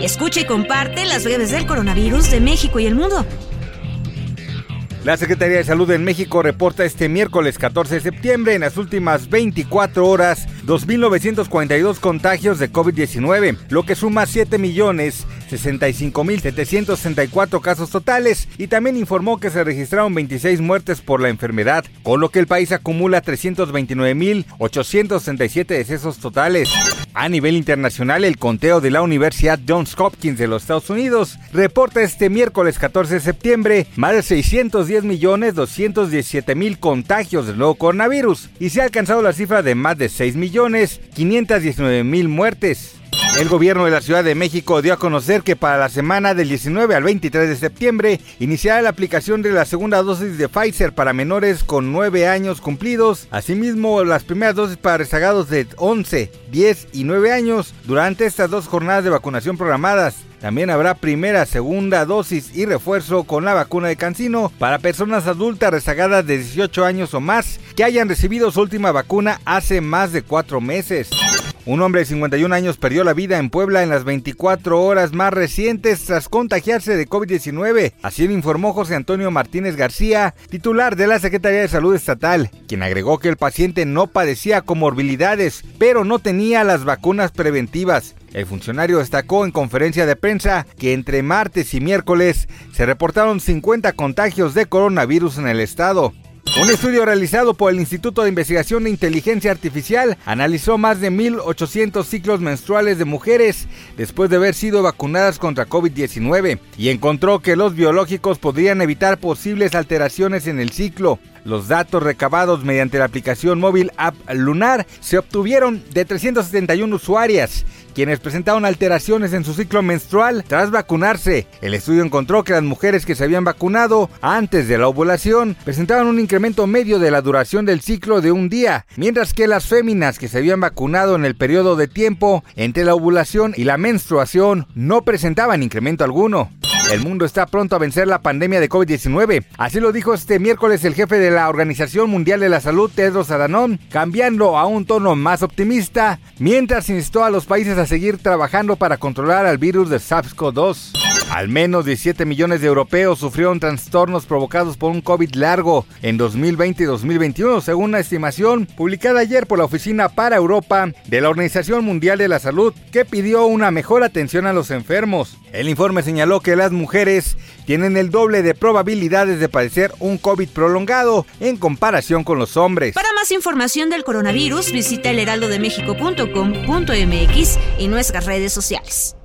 Escucha y comparte las breves del coronavirus de México y el mundo. La Secretaría de Salud en México reporta este miércoles 14 de septiembre en las últimas 24 horas 2.942 contagios de COVID-19, lo que suma 7.065.764 casos totales y también informó que se registraron 26 muertes por la enfermedad, con lo que el país acumula 329.867 decesos totales. A nivel internacional, el conteo de la Universidad Johns Hopkins de los Estados Unidos reporta este miércoles 14 de septiembre más de 610 millones 217 mil contagios del nuevo coronavirus y se ha alcanzado la cifra de más de 6 millones 519 mil muertes. El gobierno de la Ciudad de México dio a conocer que para la semana del 19 al 23 de septiembre iniciará la aplicación de la segunda dosis de Pfizer para menores con 9 años cumplidos, asimismo las primeras dosis para rezagados de 11, 10 y 9 años durante estas dos jornadas de vacunación programadas. También habrá primera, segunda dosis y refuerzo con la vacuna de Cancino para personas adultas rezagadas de 18 años o más que hayan recibido su última vacuna hace más de 4 meses. Un hombre de 51 años perdió la vida en Puebla en las 24 horas más recientes tras contagiarse de COVID-19. Así lo informó José Antonio Martínez García, titular de la Secretaría de Salud Estatal, quien agregó que el paciente no padecía comorbilidades, pero no tenía las vacunas preventivas. El funcionario destacó en conferencia de prensa que entre martes y miércoles se reportaron 50 contagios de coronavirus en el estado. Un estudio realizado por el Instituto de Investigación de Inteligencia Artificial analizó más de 1.800 ciclos menstruales de mujeres después de haber sido vacunadas contra COVID-19 y encontró que los biológicos podrían evitar posibles alteraciones en el ciclo. Los datos recabados mediante la aplicación móvil App Lunar se obtuvieron de 371 usuarias quienes presentaron alteraciones en su ciclo menstrual tras vacunarse. El estudio encontró que las mujeres que se habían vacunado antes de la ovulación presentaban un incremento medio de la duración del ciclo de un día, mientras que las féminas que se habían vacunado en el periodo de tiempo entre la ovulación y la menstruación no presentaban incremento alguno. El mundo está pronto a vencer la pandemia de COVID-19. Así lo dijo este miércoles el jefe de la Organización Mundial de la Salud, Tedros Adhanom, cambiando a un tono más optimista, mientras instó a los países a seguir trabajando para controlar al virus de SARS-CoV-2. Al menos 17 millones de europeos sufrieron trastornos provocados por un COVID largo en 2020 y 2021, según una estimación publicada ayer por la Oficina para Europa de la Organización Mundial de la Salud, que pidió una mejor atención a los enfermos. El informe señaló que las mujeres tienen el doble de probabilidades de padecer un COVID prolongado en comparación con los hombres. Para más información del coronavirus, visita elheraldodemexico.com.mx y nuestras redes sociales.